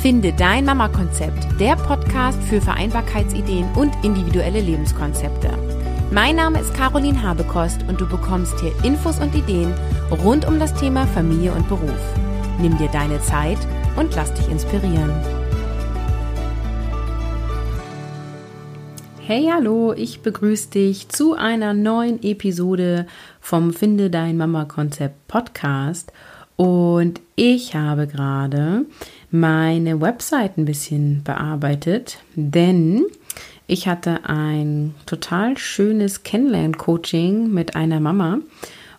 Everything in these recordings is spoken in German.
Finde dein Mama-Konzept, der Podcast für Vereinbarkeitsideen und individuelle Lebenskonzepte. Mein Name ist Caroline Habekost und du bekommst hier Infos und Ideen rund um das Thema Familie und Beruf. Nimm dir deine Zeit und lass dich inspirieren. Hey, hallo, ich begrüße dich zu einer neuen Episode vom Finde dein Mama Konzept Podcast. Und ich habe gerade meine Website ein bisschen bearbeitet, denn ich hatte ein total schönes Kennenlern-Coaching mit einer Mama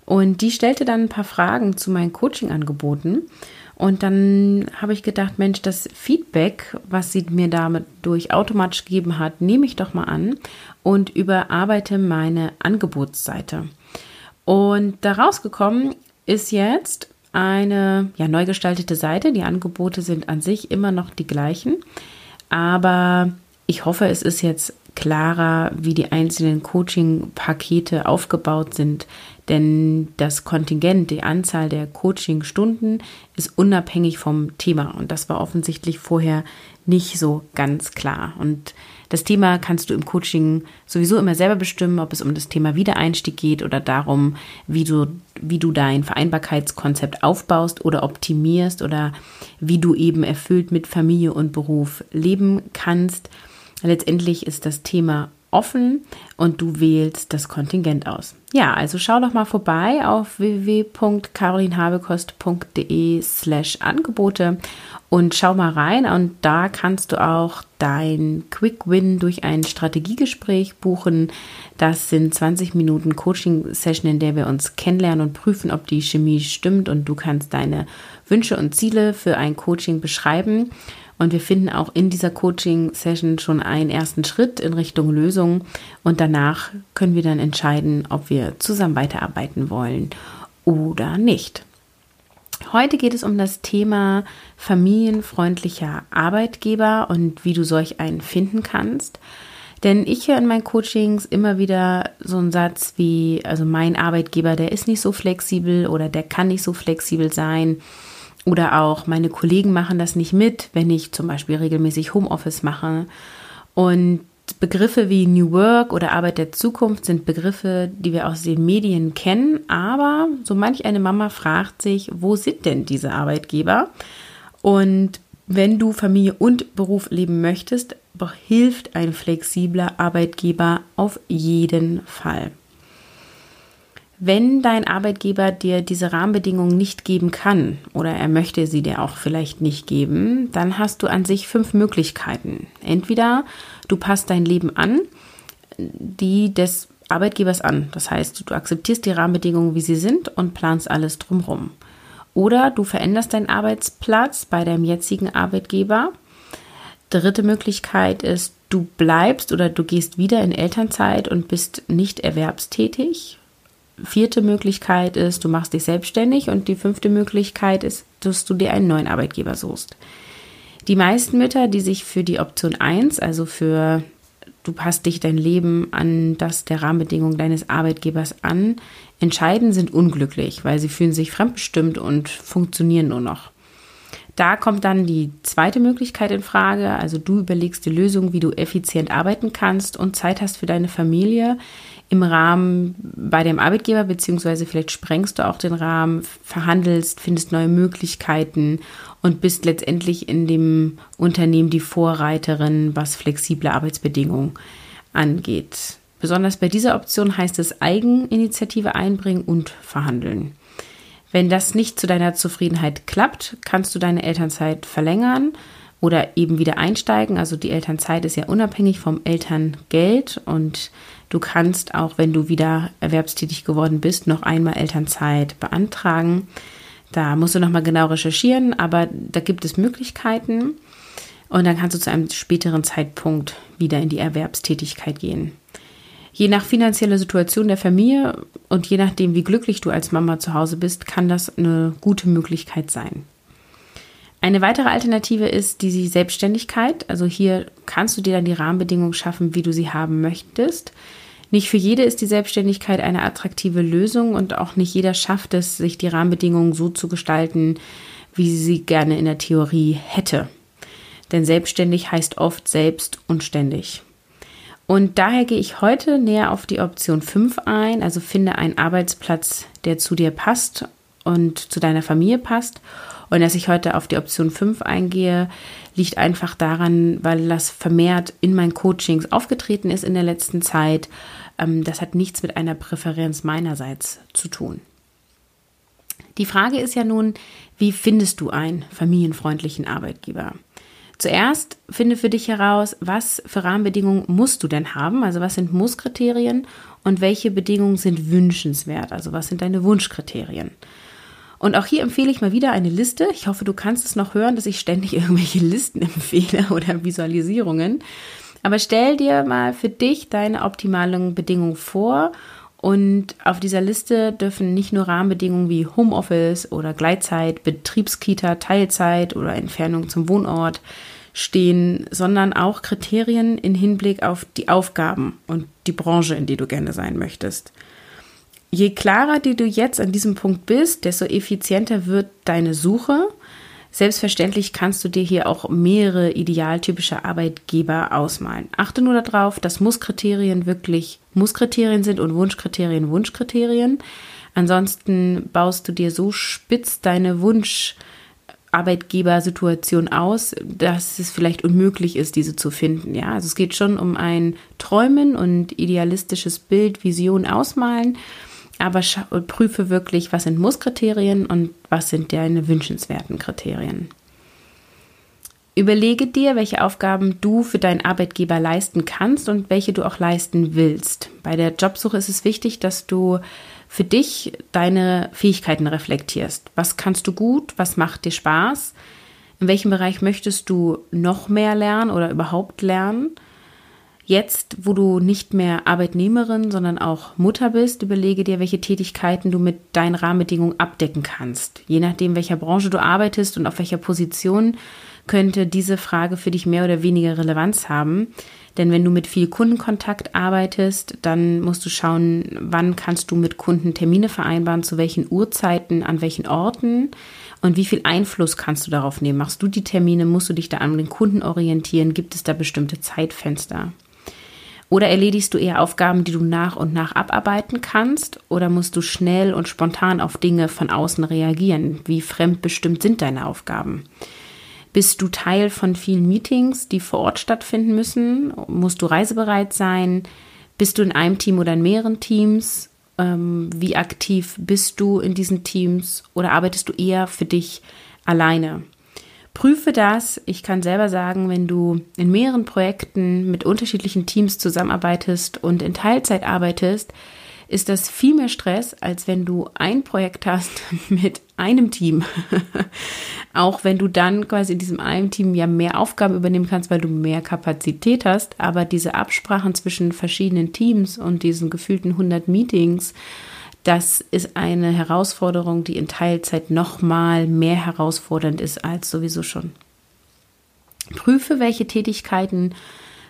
und die stellte dann ein paar Fragen zu meinen Coaching-Angeboten. Und dann habe ich gedacht, Mensch, das Feedback, was sie mir damit durch automatisch gegeben hat, nehme ich doch mal an und überarbeite meine Angebotsseite. Und daraus gekommen ist jetzt eine ja, neu gestaltete Seite. Die Angebote sind an sich immer noch die gleichen, aber ich hoffe, es ist jetzt klarer, wie die einzelnen Coaching-Pakete aufgebaut sind, denn das Kontingent, die Anzahl der Coaching-Stunden ist unabhängig vom Thema und das war offensichtlich vorher nicht so ganz klar. Und das Thema kannst du im Coaching sowieso immer selber bestimmen, ob es um das Thema Wiedereinstieg geht oder darum, wie du, wie du dein Vereinbarkeitskonzept aufbaust oder optimierst oder wie du eben erfüllt mit Familie und Beruf leben kannst. Letztendlich ist das Thema offen und du wählst das Kontingent aus. Ja, also schau doch mal vorbei auf www.carolinhabekost.de slash Angebote und schau mal rein und da kannst du auch dein Quick Win durch ein Strategiegespräch buchen. Das sind 20 Minuten Coaching-Session, in der wir uns kennenlernen und prüfen, ob die Chemie stimmt und du kannst deine Wünsche und Ziele für ein Coaching beschreiben. Und wir finden auch in dieser Coaching-Session schon einen ersten Schritt in Richtung Lösung. Und danach können wir dann entscheiden, ob wir zusammen weiterarbeiten wollen oder nicht. Heute geht es um das Thema familienfreundlicher Arbeitgeber und wie du solch einen finden kannst. Denn ich höre in meinen Coachings immer wieder so einen Satz wie, also mein Arbeitgeber, der ist nicht so flexibel oder der kann nicht so flexibel sein. Oder auch meine Kollegen machen das nicht mit, wenn ich zum Beispiel regelmäßig Homeoffice mache. Und Begriffe wie New Work oder Arbeit der Zukunft sind Begriffe, die wir aus den Medien kennen, aber so manch eine Mama fragt sich, wo sind denn diese Arbeitgeber? Und wenn du Familie und Beruf leben möchtest, hilft ein flexibler Arbeitgeber auf jeden Fall. Wenn dein Arbeitgeber dir diese Rahmenbedingungen nicht geben kann oder er möchte sie dir auch vielleicht nicht geben, dann hast du an sich fünf Möglichkeiten. Entweder du passt dein Leben an, die des Arbeitgebers an. Das heißt, du akzeptierst die Rahmenbedingungen, wie sie sind und planst alles drumherum. Oder du veränderst deinen Arbeitsplatz bei deinem jetzigen Arbeitgeber. Dritte Möglichkeit ist, du bleibst oder du gehst wieder in Elternzeit und bist nicht erwerbstätig vierte Möglichkeit ist, du machst dich selbstständig und die fünfte Möglichkeit ist, dass du dir einen neuen Arbeitgeber suchst. Die meisten Mütter, die sich für die Option 1, also für du passt dich dein Leben an das der Rahmenbedingungen deines Arbeitgebers an, entscheiden, sind unglücklich, weil sie fühlen sich fremdbestimmt und funktionieren nur noch. Da kommt dann die zweite Möglichkeit in Frage, also du überlegst die Lösung, wie du effizient arbeiten kannst und Zeit hast für deine Familie, im Rahmen bei dem Arbeitgeber, beziehungsweise vielleicht sprengst du auch den Rahmen, verhandelst, findest neue Möglichkeiten und bist letztendlich in dem Unternehmen die Vorreiterin, was flexible Arbeitsbedingungen angeht. Besonders bei dieser Option heißt es Eigeninitiative einbringen und verhandeln. Wenn das nicht zu deiner Zufriedenheit klappt, kannst du deine Elternzeit verlängern oder eben wieder einsteigen. Also die Elternzeit ist ja unabhängig vom Elterngeld und Du kannst auch, wenn du wieder erwerbstätig geworden bist, noch einmal Elternzeit beantragen. Da musst du nochmal genau recherchieren, aber da gibt es Möglichkeiten. Und dann kannst du zu einem späteren Zeitpunkt wieder in die Erwerbstätigkeit gehen. Je nach finanzieller Situation der Familie und je nachdem, wie glücklich du als Mama zu Hause bist, kann das eine gute Möglichkeit sein. Eine weitere Alternative ist die Selbstständigkeit. Also hier kannst du dir dann die Rahmenbedingungen schaffen, wie du sie haben möchtest. Nicht für jede ist die Selbstständigkeit eine attraktive Lösung und auch nicht jeder schafft es, sich die Rahmenbedingungen so zu gestalten, wie sie sie gerne in der Theorie hätte. Denn selbstständig heißt oft selbst und ständig. Und daher gehe ich heute näher auf die Option 5 ein, also finde einen Arbeitsplatz, der zu dir passt und zu deiner Familie passt. Und dass ich heute auf die Option 5 eingehe, liegt einfach daran, weil das vermehrt in meinen Coachings aufgetreten ist in der letzten Zeit. Ähm, das hat nichts mit einer Präferenz meinerseits zu tun. Die Frage ist ja nun, wie findest du einen familienfreundlichen Arbeitgeber? Zuerst finde für dich heraus, was für Rahmenbedingungen musst du denn haben, also was sind Musskriterien und welche Bedingungen sind wünschenswert, also was sind deine Wunschkriterien. Und auch hier empfehle ich mal wieder eine Liste. Ich hoffe, du kannst es noch hören, dass ich ständig irgendwelche Listen empfehle oder Visualisierungen. Aber stell dir mal für dich deine optimalen Bedingungen vor und auf dieser Liste dürfen nicht nur Rahmenbedingungen wie Homeoffice oder Gleitzeit, Betriebskita, Teilzeit oder Entfernung zum Wohnort stehen, sondern auch Kriterien in Hinblick auf die Aufgaben und die Branche, in die du gerne sein möchtest. Je klarer die du jetzt an diesem Punkt bist, desto effizienter wird deine Suche Selbstverständlich kannst du dir hier auch mehrere idealtypische Arbeitgeber ausmalen. Achte nur darauf, dass Musskriterien wirklich Musskriterien sind und Wunschkriterien Wunschkriterien. Ansonsten baust du dir so spitz deine Wunscharbeitgebersituation aus, dass es vielleicht unmöglich ist, diese zu finden. Ja, also es geht schon um ein Träumen und idealistisches Bild, Vision ausmalen aber prüfe wirklich, was sind Musskriterien und was sind deine wünschenswerten Kriterien. Überlege dir, welche Aufgaben du für deinen Arbeitgeber leisten kannst und welche du auch leisten willst. Bei der Jobsuche ist es wichtig, dass du für dich deine Fähigkeiten reflektierst. Was kannst du gut? Was macht dir Spaß? In welchem Bereich möchtest du noch mehr lernen oder überhaupt lernen? Jetzt, wo du nicht mehr Arbeitnehmerin, sondern auch Mutter bist, überlege dir, welche Tätigkeiten du mit deinen Rahmenbedingungen abdecken kannst. Je nachdem, welcher Branche du arbeitest und auf welcher Position, könnte diese Frage für dich mehr oder weniger Relevanz haben. Denn wenn du mit viel Kundenkontakt arbeitest, dann musst du schauen, wann kannst du mit Kunden Termine vereinbaren, zu welchen Uhrzeiten, an welchen Orten und wie viel Einfluss kannst du darauf nehmen. Machst du die Termine, musst du dich da an den Kunden orientieren, gibt es da bestimmte Zeitfenster? Oder erledigst du eher Aufgaben, die du nach und nach abarbeiten kannst? Oder musst du schnell und spontan auf Dinge von außen reagieren? Wie fremdbestimmt sind deine Aufgaben? Bist du Teil von vielen Meetings, die vor Ort stattfinden müssen? Musst du reisebereit sein? Bist du in einem Team oder in mehreren Teams? Ähm, wie aktiv bist du in diesen Teams? Oder arbeitest du eher für dich alleine? Prüfe das. Ich kann selber sagen, wenn du in mehreren Projekten mit unterschiedlichen Teams zusammenarbeitest und in Teilzeit arbeitest, ist das viel mehr Stress, als wenn du ein Projekt hast mit einem Team. Auch wenn du dann quasi in diesem einen Team ja mehr Aufgaben übernehmen kannst, weil du mehr Kapazität hast. Aber diese Absprachen zwischen verschiedenen Teams und diesen gefühlten 100 Meetings das ist eine Herausforderung, die in Teilzeit nochmal mehr herausfordernd ist als sowieso schon. Prüfe, welche Tätigkeiten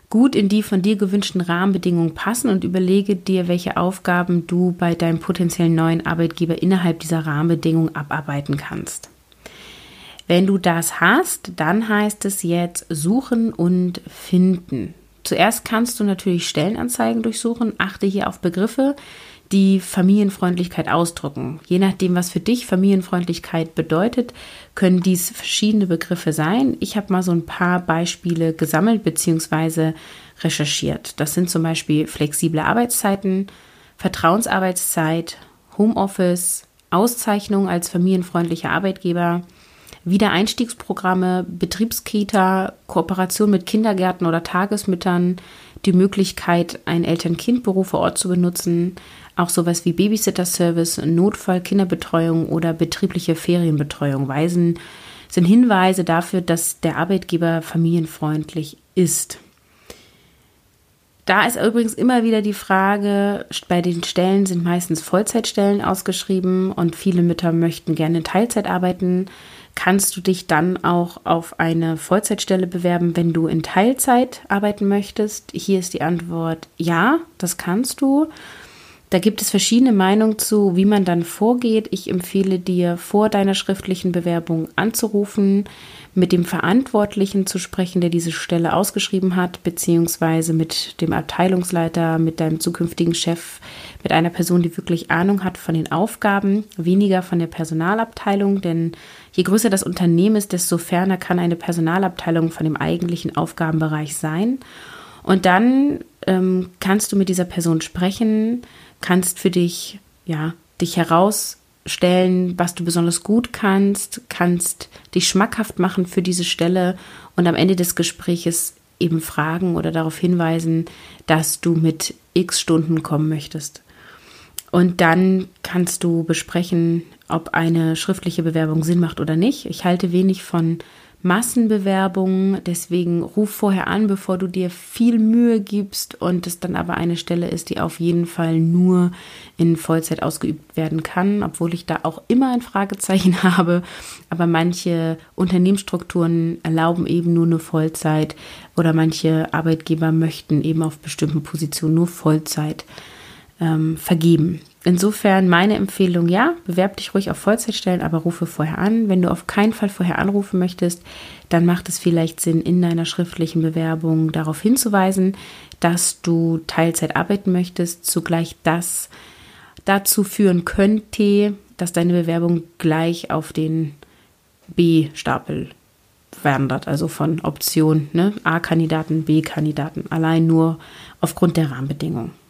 gut in die von dir gewünschten Rahmenbedingungen passen und überlege dir, welche Aufgaben du bei deinem potenziellen neuen Arbeitgeber innerhalb dieser Rahmenbedingungen abarbeiten kannst. Wenn du das hast, dann heißt es jetzt suchen und finden. Zuerst kannst du natürlich Stellenanzeigen durchsuchen. Achte hier auf Begriffe, die Familienfreundlichkeit ausdrücken. Je nachdem, was für dich Familienfreundlichkeit bedeutet, können dies verschiedene Begriffe sein. Ich habe mal so ein paar Beispiele gesammelt bzw. recherchiert. Das sind zum Beispiel flexible Arbeitszeiten, Vertrauensarbeitszeit, Homeoffice, Auszeichnung als familienfreundlicher Arbeitgeber, Wiedereinstiegsprogramme, Betriebskita, Kooperation mit Kindergärten oder Tagesmüttern, die Möglichkeit, einen Eltern-Kind-Büro vor Ort zu benutzen, auch sowas wie Babysitter-Service, Notfall, Kinderbetreuung oder betriebliche Ferienbetreuung weisen, sind Hinweise dafür, dass der Arbeitgeber familienfreundlich ist. Da ist übrigens immer wieder die Frage, bei den Stellen sind meistens Vollzeitstellen ausgeschrieben und viele Mütter möchten gerne Teilzeit arbeiten. Kannst du dich dann auch auf eine Vollzeitstelle bewerben, wenn du in Teilzeit arbeiten möchtest? Hier ist die Antwort ja, das kannst du. Da gibt es verschiedene Meinungen zu, wie man dann vorgeht. Ich empfehle dir, vor deiner schriftlichen Bewerbung anzurufen, mit dem Verantwortlichen zu sprechen, der diese Stelle ausgeschrieben hat, beziehungsweise mit dem Abteilungsleiter, mit deinem zukünftigen Chef, mit einer Person, die wirklich Ahnung hat von den Aufgaben, weniger von der Personalabteilung, denn je größer das Unternehmen ist, desto ferner kann eine Personalabteilung von dem eigentlichen Aufgabenbereich sein. Und dann ähm, kannst du mit dieser Person sprechen, kannst für dich, ja, dich herausstellen, was du besonders gut kannst, kannst dich schmackhaft machen für diese Stelle und am Ende des Gespräches eben fragen oder darauf hinweisen, dass du mit x Stunden kommen möchtest. Und dann kannst du besprechen, ob eine schriftliche Bewerbung Sinn macht oder nicht. Ich halte wenig von Massenbewerbungen. Deswegen ruf vorher an, bevor du dir viel Mühe gibst und es dann aber eine Stelle ist, die auf jeden Fall nur in Vollzeit ausgeübt werden kann, obwohl ich da auch immer ein Fragezeichen habe. Aber manche Unternehmensstrukturen erlauben eben nur eine Vollzeit oder manche Arbeitgeber möchten eben auf bestimmten Positionen nur Vollzeit ähm, vergeben. Insofern meine Empfehlung, ja, bewerb dich ruhig auf Vollzeitstellen, aber rufe vorher an. Wenn du auf keinen Fall vorher anrufen möchtest, dann macht es vielleicht Sinn, in deiner schriftlichen Bewerbung darauf hinzuweisen, dass du Teilzeit arbeiten möchtest, zugleich das dazu führen könnte, dass deine Bewerbung gleich auf den B-Stapel wandert, also von Option ne? A-Kandidaten, B-Kandidaten, allein nur aufgrund der Rahmenbedingungen.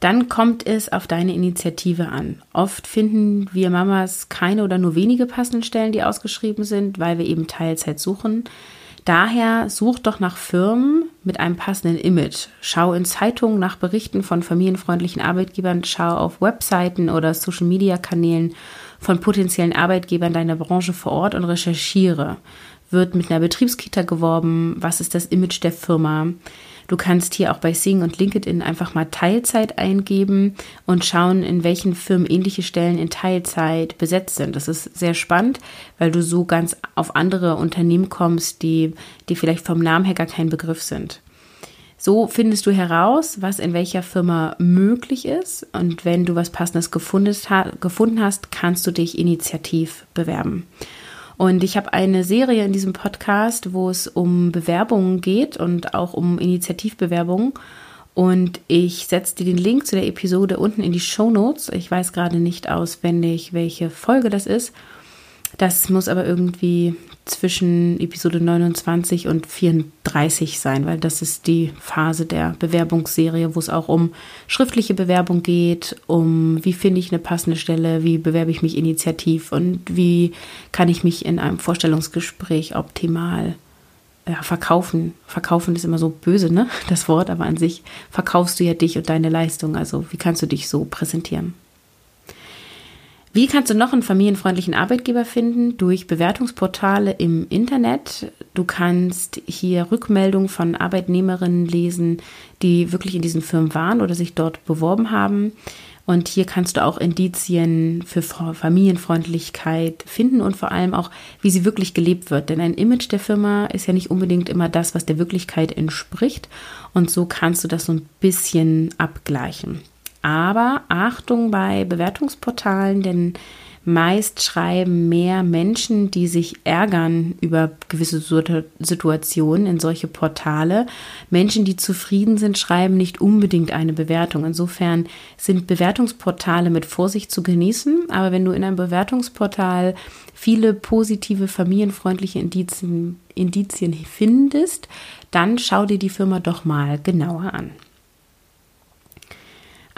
Dann kommt es auf deine Initiative an. Oft finden wir Mamas keine oder nur wenige passende Stellen, die ausgeschrieben sind, weil wir eben Teilzeit suchen. Daher such doch nach Firmen mit einem passenden Image. Schau in Zeitungen nach Berichten von familienfreundlichen Arbeitgebern, schau auf Webseiten oder Social-Media-Kanälen von potenziellen Arbeitgebern deiner Branche vor Ort und recherchiere. Wird mit einer Betriebskita geworben? Was ist das Image der Firma? Du kannst hier auch bei Sing und LinkedIn einfach mal Teilzeit eingeben und schauen, in welchen Firmen ähnliche Stellen in Teilzeit besetzt sind. Das ist sehr spannend, weil du so ganz auf andere Unternehmen kommst, die, die vielleicht vom Namen her gar kein Begriff sind. So findest du heraus, was in welcher Firma möglich ist. Und wenn du was Passendes gefunden hast, kannst du dich initiativ bewerben. Und ich habe eine Serie in diesem Podcast, wo es um Bewerbungen geht und auch um Initiativbewerbungen. Und ich setze dir den Link zu der Episode unten in die Show Notes. Ich weiß gerade nicht auswendig, welche Folge das ist. Das muss aber irgendwie zwischen Episode 29 und 34 sein, weil das ist die Phase der Bewerbungsserie, wo es auch um schriftliche Bewerbung geht, um wie finde ich eine passende Stelle, wie bewerbe ich mich initiativ und wie kann ich mich in einem Vorstellungsgespräch optimal ja, verkaufen. Verkaufen ist immer so böse, ne? Das Wort, aber an sich verkaufst du ja dich und deine Leistung. Also wie kannst du dich so präsentieren? Wie kannst du noch einen familienfreundlichen Arbeitgeber finden? Durch Bewertungsportale im Internet. Du kannst hier Rückmeldungen von Arbeitnehmerinnen lesen, die wirklich in diesen Firmen waren oder sich dort beworben haben. Und hier kannst du auch Indizien für Familienfreundlichkeit finden und vor allem auch, wie sie wirklich gelebt wird. Denn ein Image der Firma ist ja nicht unbedingt immer das, was der Wirklichkeit entspricht. Und so kannst du das so ein bisschen abgleichen. Aber Achtung bei Bewertungsportalen, denn meist schreiben mehr Menschen, die sich ärgern über gewisse Situationen in solche Portale. Menschen, die zufrieden sind, schreiben nicht unbedingt eine Bewertung. Insofern sind Bewertungsportale mit Vorsicht zu genießen. Aber wenn du in einem Bewertungsportal viele positive, familienfreundliche Indizien, Indizien findest, dann schau dir die Firma doch mal genauer an.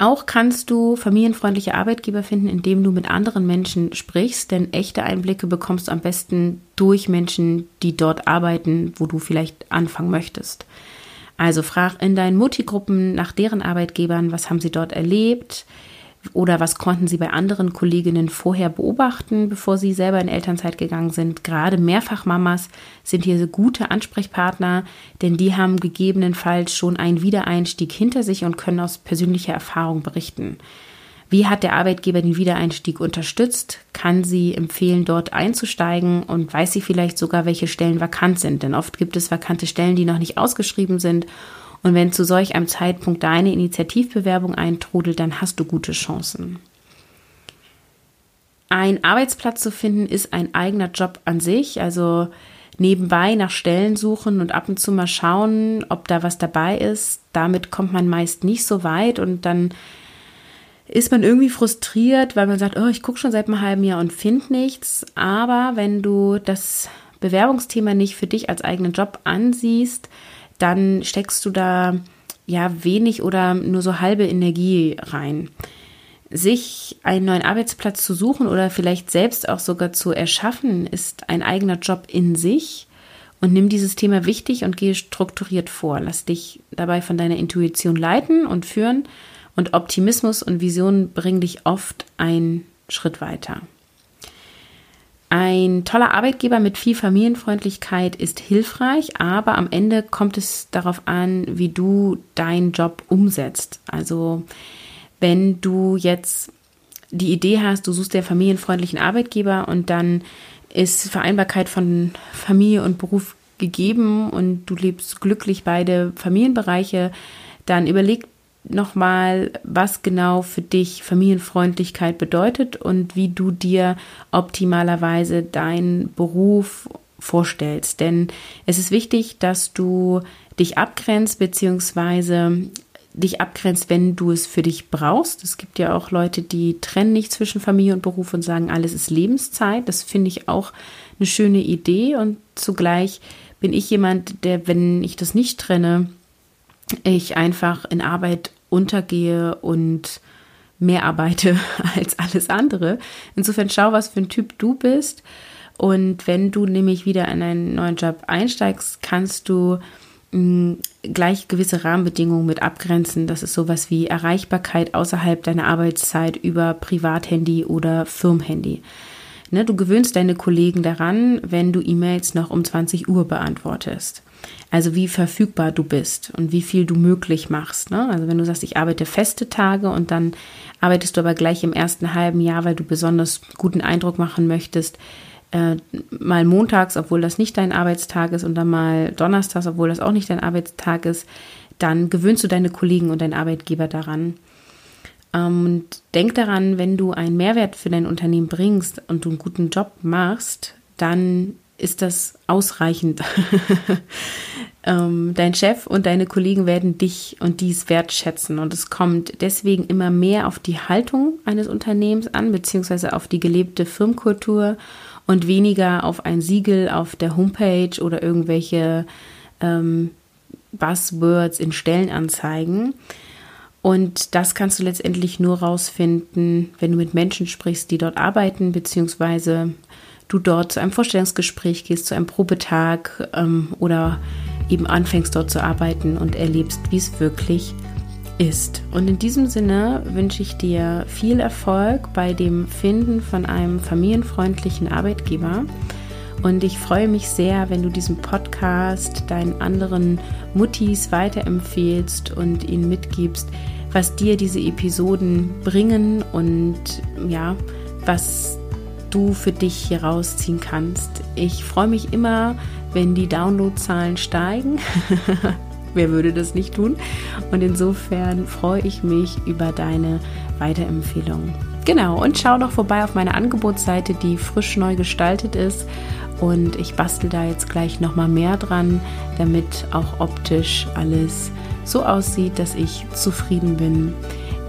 Auch kannst du familienfreundliche Arbeitgeber finden, indem du mit anderen Menschen sprichst, denn echte Einblicke bekommst du am besten durch Menschen, die dort arbeiten, wo du vielleicht anfangen möchtest. Also frag in deinen Multigruppen nach deren Arbeitgebern, was haben sie dort erlebt, oder was konnten Sie bei anderen Kolleginnen vorher beobachten, bevor Sie selber in Elternzeit gegangen sind? Gerade Mehrfachmamas sind hier gute Ansprechpartner, denn die haben gegebenenfalls schon einen Wiedereinstieg hinter sich und können aus persönlicher Erfahrung berichten. Wie hat der Arbeitgeber den Wiedereinstieg unterstützt? Kann sie empfehlen, dort einzusteigen? Und weiß sie vielleicht sogar, welche Stellen vakant sind? Denn oft gibt es vakante Stellen, die noch nicht ausgeschrieben sind Und wenn zu solch einem Zeitpunkt deine Initiativbewerbung eintrudelt, dann hast du gute Chancen. Ein Arbeitsplatz zu finden ist ein eigener Job an sich. Also nebenbei nach Stellen suchen und ab und zu mal schauen, ob da was dabei ist. Damit kommt man meist nicht so weit und dann ist man irgendwie frustriert, weil man sagt, oh, ich gucke schon seit einem halben Jahr und finde nichts. Aber wenn du das Bewerbungsthema nicht für dich als eigenen Job ansiehst, dann steckst du da ja wenig oder nur so halbe Energie rein sich einen neuen Arbeitsplatz zu suchen oder vielleicht selbst auch sogar zu erschaffen, ist ein eigener Job in sich. Und nimm dieses Thema wichtig und gehe strukturiert vor. Lass dich dabei von deiner Intuition leiten und führen. Und Optimismus und Vision bringen dich oft einen Schritt weiter. Ein toller Arbeitgeber mit viel Familienfreundlichkeit ist hilfreich, aber am Ende kommt es darauf an, wie du deinen Job umsetzt. Also wenn du jetzt die Idee hast, du suchst den familienfreundlichen Arbeitgeber und dann ist Vereinbarkeit von Familie und Beruf gegeben und du lebst glücklich beide Familienbereiche, dann überleg nochmal, was genau für dich Familienfreundlichkeit bedeutet und wie du dir optimalerweise deinen Beruf vorstellst. Denn es ist wichtig, dass du dich abgrenzt beziehungsweise dich abgrenzt, wenn du es für dich brauchst. Es gibt ja auch Leute, die trennen nicht zwischen Familie und Beruf und sagen, alles ist Lebenszeit. Das finde ich auch eine schöne Idee und zugleich bin ich jemand, der, wenn ich das nicht trenne, ich einfach in Arbeit untergehe und mehr arbeite als alles andere. Insofern schau, was für ein Typ du bist. Und wenn du nämlich wieder in einen neuen Job einsteigst, kannst du gleich gewisse Rahmenbedingungen mit abgrenzen. Das ist sowas wie Erreichbarkeit außerhalb deiner Arbeitszeit über Privathandy oder Firmenhandy. Ne, du gewöhnst deine Kollegen daran, wenn du E-Mails noch um 20 Uhr beantwortest. Also wie verfügbar du bist und wie viel du möglich machst. Ne? Also wenn du sagst, ich arbeite feste Tage und dann arbeitest du aber gleich im ersten halben Jahr, weil du besonders guten Eindruck machen möchtest, äh, mal montags, obwohl das nicht dein Arbeitstag ist, und dann mal donnerstags, obwohl das auch nicht dein Arbeitstag ist, dann gewöhnst du deine Kollegen und deinen Arbeitgeber daran. Ähm, und denk daran, wenn du einen Mehrwert für dein Unternehmen bringst und du einen guten Job machst, dann ist das ausreichend. ähm, dein Chef und deine Kollegen werden dich und dies wertschätzen. Und es kommt deswegen immer mehr auf die Haltung eines Unternehmens an, beziehungsweise auf die gelebte Firmenkultur und weniger auf ein Siegel auf der Homepage oder irgendwelche ähm, Buzzwords in Stellenanzeigen. Und das kannst du letztendlich nur rausfinden, wenn du mit Menschen sprichst, die dort arbeiten, beziehungsweise du dort zu einem Vorstellungsgespräch gehst, zu einem Probetag ähm, oder eben anfängst dort zu arbeiten und erlebst, wie es wirklich ist. Und in diesem Sinne wünsche ich dir viel Erfolg bei dem Finden von einem familienfreundlichen Arbeitgeber. Und ich freue mich sehr, wenn du diesen Podcast deinen anderen Muttis weiterempfehlst und ihnen mitgibst, was dir diese Episoden bringen und ja, was du für dich hier rausziehen kannst. Ich freue mich immer, wenn die Downloadzahlen steigen. Wer würde das nicht tun? Und insofern freue ich mich über deine Weiterempfehlung. Genau, und schau doch vorbei auf meine Angebotsseite, die frisch neu gestaltet ist. Und ich bastel da jetzt gleich nochmal mehr dran, damit auch optisch alles so aussieht, dass ich zufrieden bin.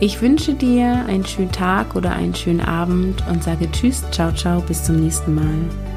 Ich wünsche dir einen schönen Tag oder einen schönen Abend und sage Tschüss, ciao, ciao, bis zum nächsten Mal.